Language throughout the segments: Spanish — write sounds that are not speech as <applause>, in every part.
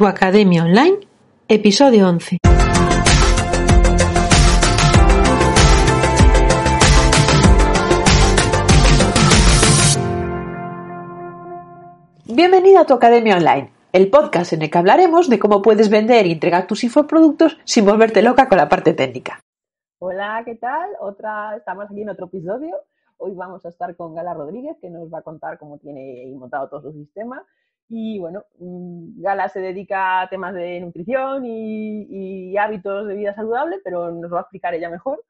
Tu Academia Online, episodio 11. Bienvenida a Tu Academia Online, el podcast en el que hablaremos de cómo puedes vender y entregar tus infoproductos sin volverte loca con la parte técnica. Hola, ¿qué tal? Otra, estamos aquí en otro episodio. Hoy vamos a estar con Gala Rodríguez, que nos va a contar cómo tiene montado todo su sistema y bueno, Gala se dedica a temas de nutrición y, hábitos de vida saludable, pero nos va a explicar ella mejor,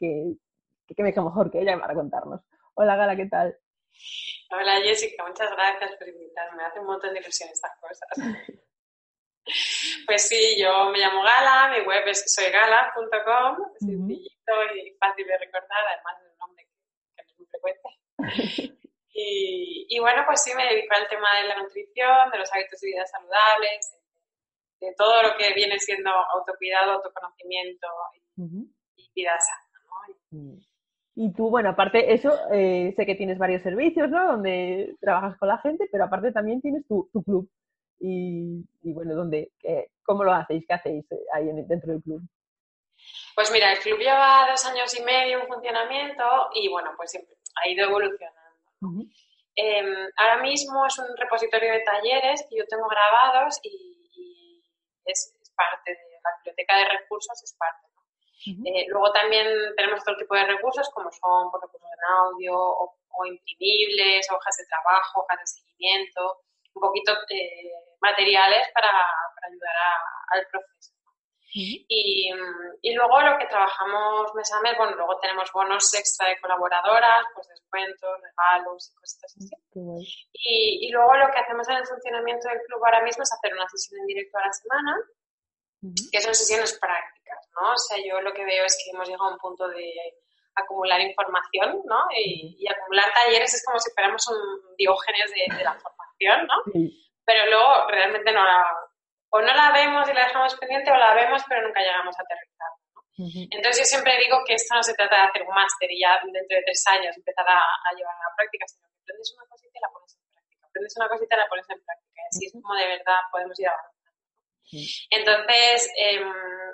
que, que, mejor que ella para contarnos. Hola Gala, ¿qué tal? Hola Jessica, muchas gracias por invitarme. Me hace un montón de ilusión estas cosas. <laughs> pues sí, yo me llamo Gala, mi web es soygala.com, sencillito y fácil de recordar, además de un nombre que, que no es muy frecuente. <laughs> Y, bueno, pues sí, me dedico al tema de la nutrición, de los hábitos de vida saludables, de, todo lo que viene siendo autocuidado, autoconocimiento y, vida sana. ¿no? Y tú, bueno, aparte eso, eh, sé que tienes varios servicios, ¿no? Donde trabajas con la gente, pero aparte también tienes tu, club. Y, bueno, ¿dónde, ¿cómo lo hacéis? ¿Qué hacéis eh, ahí dentro del club? Pues mira, el club lleva dos años y medio en funcionamiento y bueno, pues siempre ha ido evolucionando Em, ahora mismo es un repositorio de talleres que yo tengo grabados y, es, parte de la biblioteca de recursos, es parte. Eh, luego también tenemos otro tipo de recursos como son por pues, recursos en audio o, imprimibles, hojas de trabajo, hojas de seguimiento, un poquito eh, materiales para, ayudar al proceso. Y, y, luego lo que trabajamos mes a mes, bueno, luego tenemos bonos extra de colaboradoras, pues descuentos, regalos y cosas así. Y, y, luego lo que hacemos en el funcionamiento del club ahora mismo es hacer una sesión en directo a la semana, que son sesiones prácticas, ¿no? O sea, yo lo que veo es que hemos llegado a un punto de acumular información, ¿no? Y, acumular talleres es como si fuéramos un diógenes de, de la formación, ¿no? Pero luego realmente no la o no la vemos y la dejamos pendiente o la vemos pero nunca llegamos a aterrizar. Entonces yo siempre digo que esto no se trata de hacer un máster y ya dentro de tres años empezar a, llevar a la práctica, sino que aprendes una cosita y la pones en práctica, aprendes una cosita y la pones en práctica. Y así es como de verdad podemos ir avanzando. Entonces, em,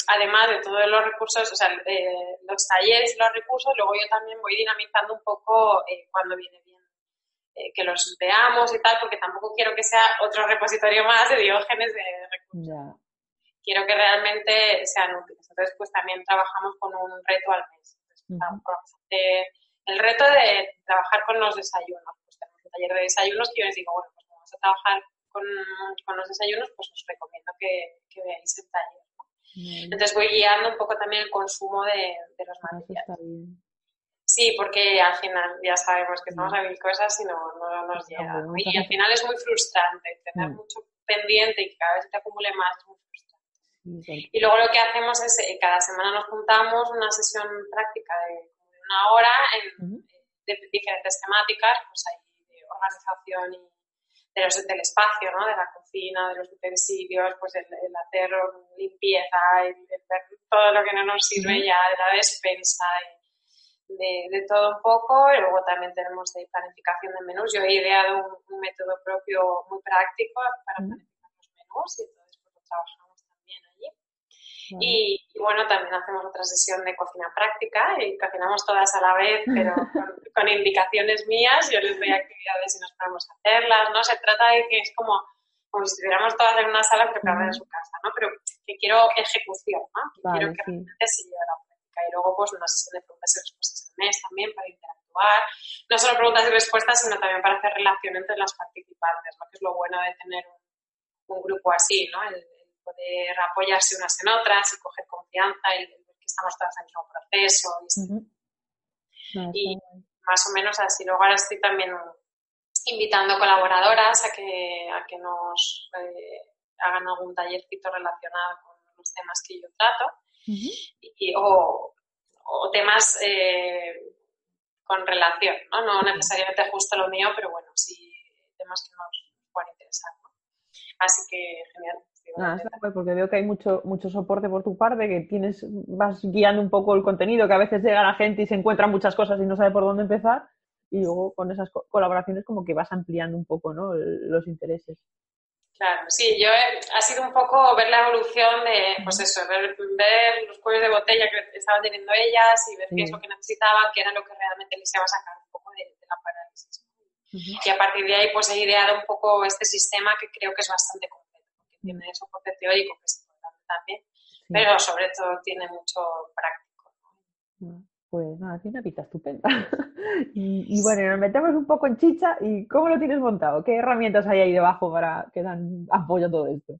además de todos los recursos, o sea, eh, los talleres y los recursos, luego yo también voy dinamizando un poco eh, cuando viene bien eh, que los veamos y tal, porque tampoco quiero que sea otro repositorio más de diógenes de recursos. Quiero que realmente sean útiles. Entonces, pues también trabajamos con un reto al mes. el reto de trabajar con los desayunos. Pues tenemos un taller de desayunos que yo les digo, bueno, pues vamos a trabajar con, con los desayunos, pues os recomiendo que, que veáis el taller. Entonces voy guiando un poco también el consumo de, de los ah, materiales. Sí, porque al final ya sabemos que estamos a mil cosas y no, no nos llega. Y al final es muy frustrante tener mm. mucho pendiente y que cada vez te acumule más es muy frustrante. Y luego lo que hacemos es, eh, cada semana nos juntamos una sesión práctica de una hora en, de diferentes temáticas, pues hay de organización y de los, del espacio, ¿no? de la cocina, de los utensilios, pues el, hacer limpieza, el, ver todo lo que no nos sirve ya, de la despensa. Y, de, todo un poco y luego también tenemos de planificación de menús. Yo he ideado un, método propio muy práctico para planificar los menús y entonces pues, lo trabajamos también allí. Y, bueno, también hacemos otra sesión de cocina práctica y cocinamos todas a la vez, pero <laughs> con, indicaciones mías. Yo les doy actividades y nos ponemos a hacerlas, ¿no? Se trata de que es como, como si estuviéramos todas en una sala preparadas en su casa, ¿no? Pero que quiero ejecución, ¿no? Que quiero que realmente se lleve a la. Y luego, pues, una sesión de preguntas y respuestas mes también para interactuar, no solo preguntas y respuestas, sino también para hacer relación entre las participantes, lo que es lo bueno de tener un, grupo así, ¿no? El, poder apoyarse unas en otras y coger confianza y ver que estamos todas en el mismo proceso. Y, más o menos así. Luego ahora estoy también invitando colaboradoras a que, a que nos eh, hagan algún tallercito relacionado con los temas que yo trato. Y, o, o temas eh, con relación, ¿no? No necesariamente justo lo mío, pero bueno, sí temas que nos pueden interesar, ¿no? Así que genial. Ah, porque veo que hay mucho, mucho soporte por tu parte, que tienes, vas guiando un poco el contenido, que a veces llega la gente y se encuentra muchas cosas y no sabe por dónde empezar, y luego con esas colaboraciones como que vas ampliando un poco ¿no? los intereses. Claro, sí, yo ha sido un poco ver la evolución de, pues eso, ver, los cuellos de botella que estaban teniendo ellas y ver qué es lo que necesitaban, qué era lo que realmente les iba a sacar un poco de, la parálisis. Y a partir de ahí, pues he ideado un poco este sistema que creo que es bastante completo, porque tiene soporte teórico que es importante también, pero sobre todo tiene mucho práctico. Pues nada, tiene una pita estupenda. <laughs> y, bueno, nos metemos un poco en chicha. ¿Y cómo lo tienes montado? ¿Qué herramientas hay ahí debajo para que dan apoyo a todo esto?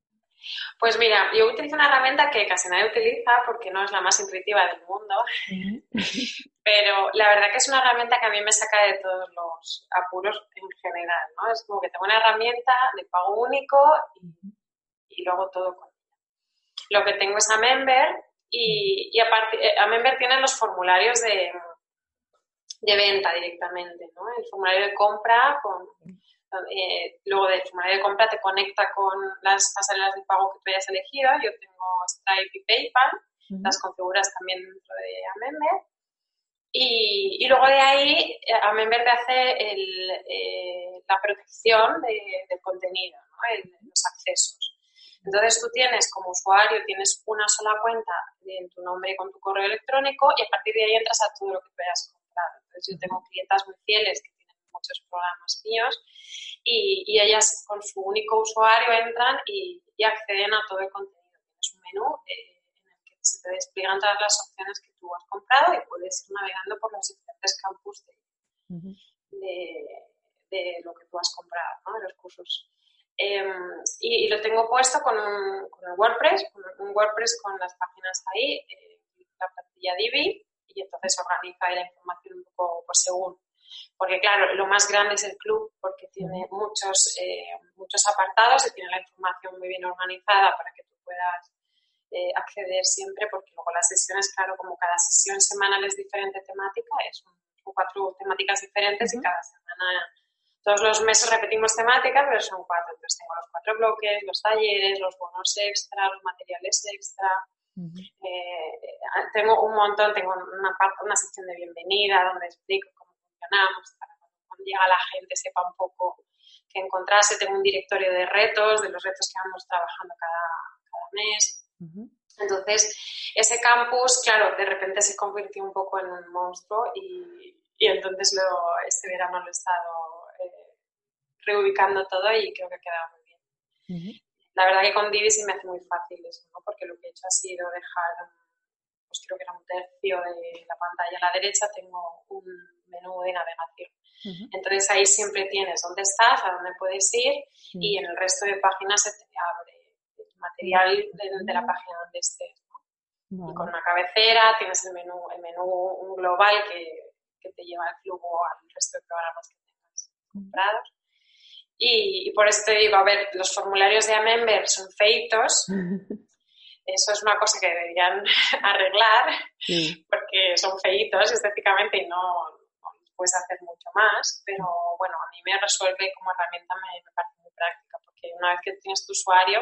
Pues mira, yo utilizo una herramienta que casi nadie utiliza porque no es la más intuitiva del mundo, <laughs> pero la verdad que es una herramienta que a mí me saca de todos los apuros en general, ¿no? Es como que tengo una herramienta de pago único y, luego todo con ella. Lo que tengo es a Member, y, aparte, eh, a Member tienen los formularios de, de venta directamente, ¿no? El formulario de compra con... Eh, luego del formulario de compra te conecta con las pasarelas de pago que tú hayas elegido. Yo tengo Stripe y PayPal, las configuras también dentro de Amember. Y, y, luego de ahí, eh, Amember te hace el, la protección del contenido, ¿no? los accesos. Entonces tú tienes como usuario, tienes una sola cuenta en tu nombre con tu correo electrónico y a partir de ahí entras a todo lo que tú hayas comprado. Entonces yo tengo clientas muy fieles que tienen muchos programas míos y, ellas con su único usuario entran y, acceden a todo el contenido. Tienes un menú eh, en el que se te despliegan todas las opciones que tú has comprado y puedes ir navegando por los diferentes campus de, lo que tú has comprado, ¿no? de los cursos. Em, y, lo tengo puesto con un, con WordPress, con un WordPress con las páginas ahí, eh, la plantilla Divi, y entonces organiza la información un poco por según. Porque claro, lo más grande es el club porque tiene muchos, eh, muchos apartados y tiene la información muy bien organizada para que tú puedas eh, acceder siempre, porque luego las sesiones, claro, como cada sesión semanal es diferente temática, es son cuatro temáticas diferentes y cada semana todos los meses repetimos temática, pero son cuatro. Entonces tengo los cuatro bloques, los talleres, los bonos extra, los materiales extra. Eh, tengo un montón, tengo una parte, una sección de bienvenida donde explico cómo funcionamos, para que cuando llega la gente sepa un poco qué encontrarse. Tengo un directorio de retos, de los retos que vamos trabajando cada, cada mes. Entonces, ese campus, claro, de repente se convirtió un poco en un monstruo y, y entonces lo, este verano lo he estado reubicando todo y creo que ha quedado muy bien. La verdad que con Divi se me hace muy fácil eso, ¿no? porque lo que he hecho ha sido dejar, pues creo que era un tercio de la pantalla a la derecha, tengo un menú de navegación. Entonces ahí siempre tienes dónde estás, a dónde puedes ir y en el resto de páginas se te abre el material de, la página donde estés. Y con una cabecera tienes el menú, el menú global que, que te lleva el flujo al resto de programas que tengas comprados. Y, por eso te digo, a ver, los formularios de Amember son feitos. <laughs> Eso es una cosa que deberían <laughs> arreglar porque son feitos estéticamente y no, puedes hacer mucho más. Pero bueno, a mí me resuelve como herramienta, me, parece muy práctica porque una vez que tienes tu usuario,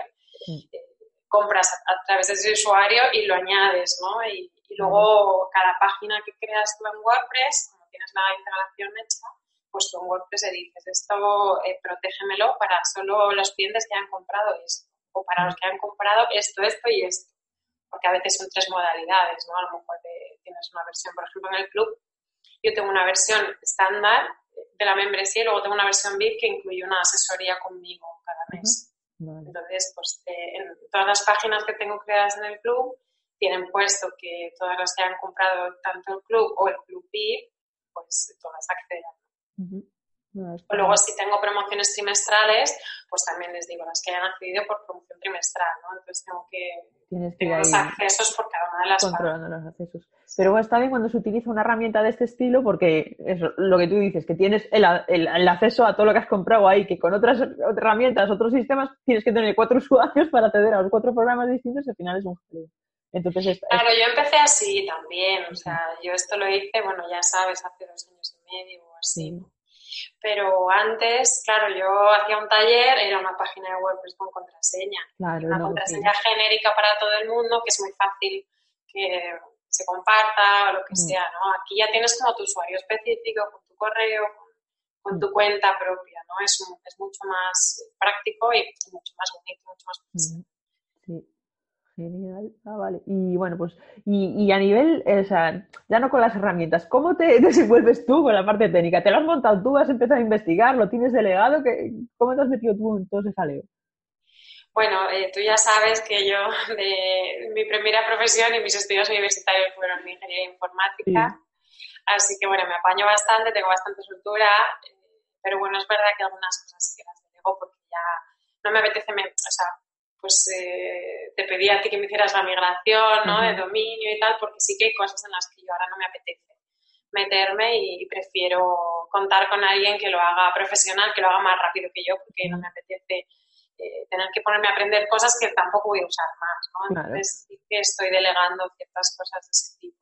eh, compras a, través de ese usuario y lo añades, ¿no? Y, y luego cada página que creas tú en WordPress, como tienes la integración hecha, pues tú en WordPress le dices, esto eh, protégemelo para solo los clientes que han comprado esto, o para los que han comprado esto, esto y esto. Porque a veces son tres modalidades, ¿no? A lo mejor tienes una versión, por ejemplo, en el club, yo tengo una versión estándar de la membresía y luego tengo una versión VIP que incluye una asesoría conmigo cada mes. Entonces, pues eh, en todas las páginas que tengo creadas en el club tienen puesto que todas las que han comprado tanto el club o el club VIP, pues todas acceden luego, si tengo promociones trimestrales, pues también les digo las que hayan accedido por promoción trimestral, ¿no? Entonces tengo que tener los accesos por cada una de las controlando los accesos. Pero bueno, está bien cuando se utiliza una herramienta de este estilo porque es lo que tú dices, que tienes el, el, acceso a todo lo que has comprado ahí, que con otras, herramientas, otros sistemas, tienes que tener cuatro <laughs> usuarios para acceder a los cuatro programas distintos y al final es un Entonces, claro, yo empecé así también, o sea, yo esto lo hice, bueno, ya sabes, hace dos años y medio así. Pero antes, claro, yo hacía un taller, era una página de WordPress con contraseña. una contraseña genérica para todo el mundo, que es muy fácil que se comparta o lo que mm. sea, ¿no? Aquí ya tienes como tu usuario específico, con tu correo, con tu cuenta propia, ¿no? Es, es mucho más práctico y mucho más bonito, mucho más Sí, genial. Ah, vale. Y bueno, pues, y, y a nivel, o sea, ya no con las herramientas, ¿cómo te <laughs> desenvuelves tú con la parte técnica? ¿Te lo has montado tú? ¿Has empezado a investigar? ¿Lo tienes delegado? ¿Cómo te has metido tú en todo ese jaleo? Bueno, eh, tú ya sabes que yo, <laughs> de mi primera profesión y mis estudios universitarios fueron en ingeniería informática. Así que bueno, me apaño bastante, tengo bastante soltura, eh, pero bueno, es verdad que algunas cosas sí que las delego porque ya no me apetece, o sea, pues eh, te pedí a ti que me hicieras la migración, ¿no? De dominio y tal, porque sí que hay cosas en las que yo ahora no me apetece meterme y, prefiero contar con alguien que lo haga profesional, que lo haga más rápido que yo, porque no me apetece eh, tener que ponerme a aprender cosas que tampoco voy a usar más, ¿no? Entonces sí que estoy delegando ciertas cosas de ese tipo.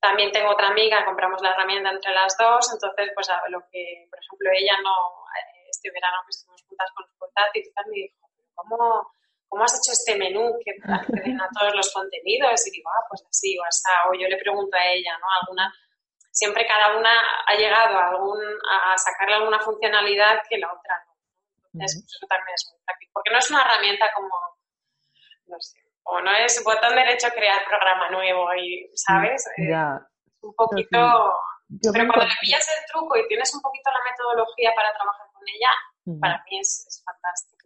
También tengo otra amiga, compramos la herramienta entre las dos, entonces, pues, a lo que, por ejemplo, ella no, eh, este verano que estuvimos juntas con los portátiles, me dijo, ¿cómo, ¿cómo has hecho este menú que acceden a todos los contenidos? Y digo, ah, pues así o así. O yo le pregunto a ella, ¿no? Alguna, siempre cada una ha llegado a, algún, a sacarle alguna funcionalidad que la otra no. Entonces, eso también es muy práctico. Porque no es una herramienta como, no sé, o no es botón derecho crear programa nuevo y, ¿sabes? Mm, un poquito... pero cuando le pillas el truco y tienes un poquito la metodología para trabajar con ella, para mí es, es fantástico.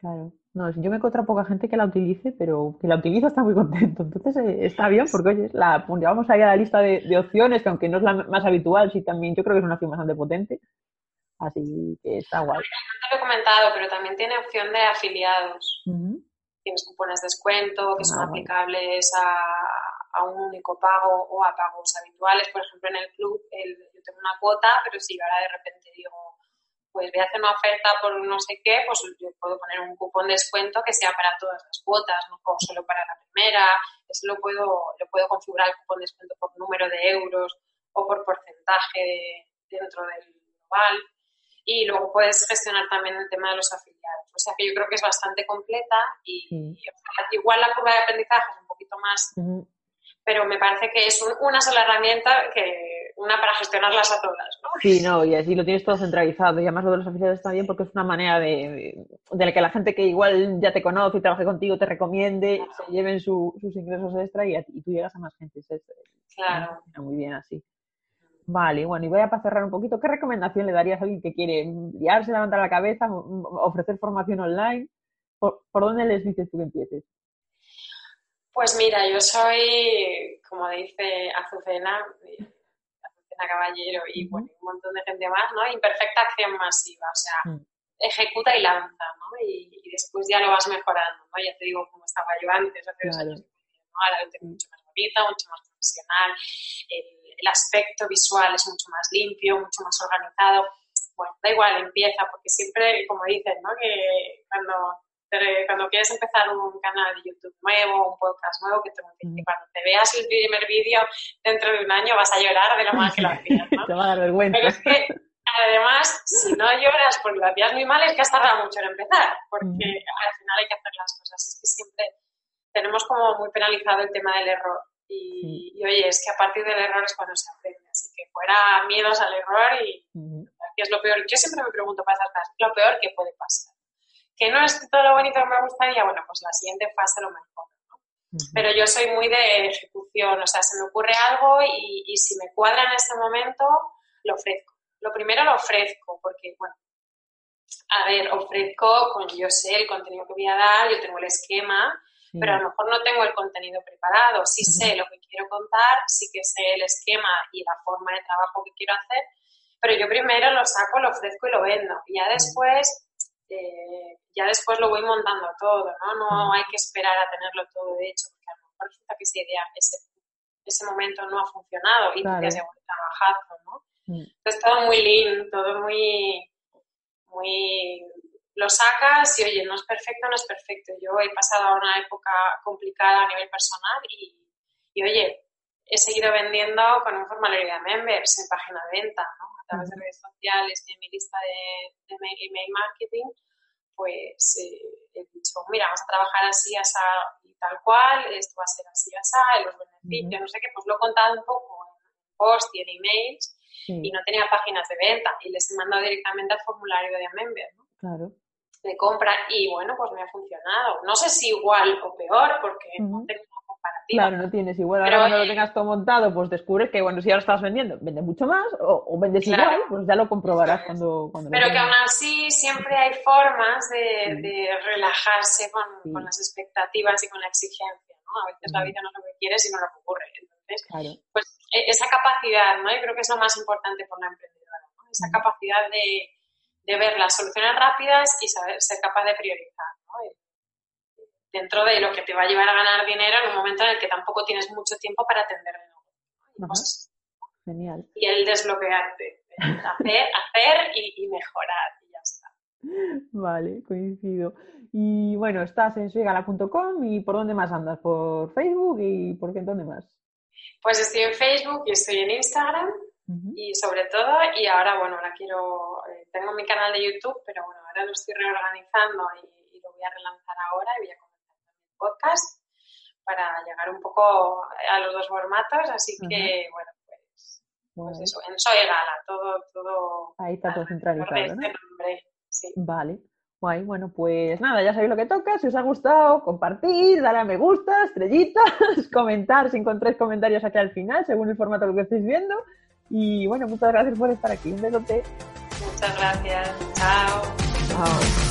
Claro. No, yo me encuentro poca gente que la utilice, pero que la utiliza está muy <laughs> contento. Entonces eh, está bien porque, oye, la vamos ahí a la lista de, de, opciones, que aunque no es la más habitual, sí también yo creo que es una opción bastante potente. Así que está guay. No te lo he comentado, pero también tiene opción de afiliados. Tienes cupones de descuento que son ah, aplicables a, a, un único pago o a pagos habituales. Por ejemplo, en el club yo tengo una cuota, pero si ahora de repente digo, pues voy a hacer una oferta por no sé qué, pues yo puedo poner un cupón de descuento que sea para todas las cuotas, no solo para la primera. Eso lo puedo, lo puedo configurar el cupón de descuento por número de euros o por porcentaje dentro del global y luego puedes gestionar también el tema de los afiliados. O sea que yo creo que es bastante completa y, igual la curva de aprendizaje es un poquito más, pero me parece que es una sola herramienta que una para gestionarlas a todas, ¿no? Sí, no, y así lo tienes todo centralizado y además lo de los afiliados también porque es una manera de, de, que la gente que igual ya te conoce y trabaje contigo te recomiende, se lleven sus ingresos extra y, y, tú llegas a más gente. claro. Muy bien así. Vale, bueno, y voy a para cerrar un poquito. ¿Qué recomendación le darías a alguien que quiere guiarse, levantar la cabeza, ofrecer formación online? ¿Por, dónde les dices tú que empieces? Pues mira, yo soy, como dice Azucena, Azucena Caballero y un montón de gente más, ¿no? Imperfecta acción masiva, o sea, mm. ejecuta y lanza, ¿no? Y, después ya lo vas mejorando, ¿no? Ya te digo cómo estaba yo antes, hace dos años, ¿no? Ahora lo tengo mucho más bonita, mucho más profesional, el aspecto visual es mucho más limpio, mucho más organizado. Bueno, da igual, empieza, porque siempre, como dicen, ¿no? Que cuando, cuando quieres empezar un canal de YouTube nuevo, un podcast nuevo, que te, cuando te veas el primer vídeo dentro de un año vas a llorar de lo mal que lo <laughs> hacías, ¿no? te va a dar vergüenza. Pero es que, además, si no lloras porque lo hacías muy mal, es que has tardado mucho en empezar, porque al final hay que hacer las cosas. Es que siempre tenemos como muy penalizado el tema del error. Y, oye, es que a partir del error es cuando se aprende. Así que fuera miedos al error y ¿qué es lo peor? Yo siempre me pregunto para esas cosas, lo peor que puede pasar. Que no es todo lo bonito que me gustaría, bueno, pues la siguiente fase lo mejor. ¿no? Pero yo soy muy de ejecución, o sea, se me ocurre algo y, y si me cuadra en este momento, lo ofrezco. Lo primero lo ofrezco, porque, bueno, a ver, ofrezco, con yo sé el contenido que voy a dar, yo tengo el esquema, pero a lo mejor no tengo el contenido preparado, sí sé lo que quiero contar, sí que sé el esquema y la forma de trabajo que quiero hacer, pero yo primero lo saco, lo ofrezco y lo vendo. Y ya después, eh, ya después lo voy montando todo, ¿no? No hay que esperar a tenerlo todo hecho, porque a lo mejor resulta que esa idea, ese, ese momento no ha funcionado y claro. tienes un trabajazo, ¿no? Entonces todo muy lean, todo muy, muy lo sacas y oye, no es perfecto, no es perfecto. Yo he pasado una época complicada a nivel personal y, y oye, he seguido vendiendo con un formulario de members en página de venta, ¿no? Través de redes sociales y en mi lista de, de email marketing, pues eh, he dicho, mira, vamos a trabajar así, así y tal cual, esto va a ser así, así, los beneficios, no sé qué, pues lo he contado un poco post y en emails y no tenía páginas de venta y les he mandado directamente al formulario de Member, ¿no? Claro. De compra y bueno, pues me ha funcionado. No sé si igual o peor porque no tengo Claro, no tienes igual. Ahora cuando lo tengas todo montado, pues descubres que, bueno, si ahora estás vendiendo, vende mucho más o, vendes igual, pues ya lo comprobarás cuando, cuando Pero que aún así siempre hay formas de, relajarse con, con, las expectativas y con la exigencia, ¿no? A veces la vida no es lo que quieres y no lo que ocurre. Entonces, pues e, esa capacidad, ¿no? Yo creo que es lo más importante por la emprendedora, ¿no? Esa capacidad de, de, ver las soluciones rápidas y saber, ser capaz de priorizar. Dentro de lo que te va a llevar a ganar dinero en un momento en el que tampoco tienes mucho tiempo para atender de nuevo. Genial. Y el desbloquearte, hacer, <laughs> hacer y, y mejorar y ya está. Vale, coincido. Y bueno, estás en suigala.com y ¿por dónde más andas? ¿Por Facebook y por qué dónde más? Pues estoy en Facebook y estoy en Instagram y sobre todo, y ahora, bueno, ahora quiero, eh, tengo mi canal de YouTube, pero bueno, ahora lo estoy reorganizando y, lo voy a relanzar ahora y voy a podcast para llegar un poco a los dos formatos, así que, bueno, pues, pues eso, en Soy Gala, todo, todo. Ahí está todo centralizado, este nombre, sí. Vale. Guay, bueno, pues nada, ya sabéis lo que toca. Si os ha gustado, compartir, darle a me gusta, estrellitas, <laughs> comentar si encontráis comentarios aquí al final, según el formato que estéis viendo. Y bueno, muchas gracias por estar aquí. Un besote. Muchas gracias. Chao. Chao.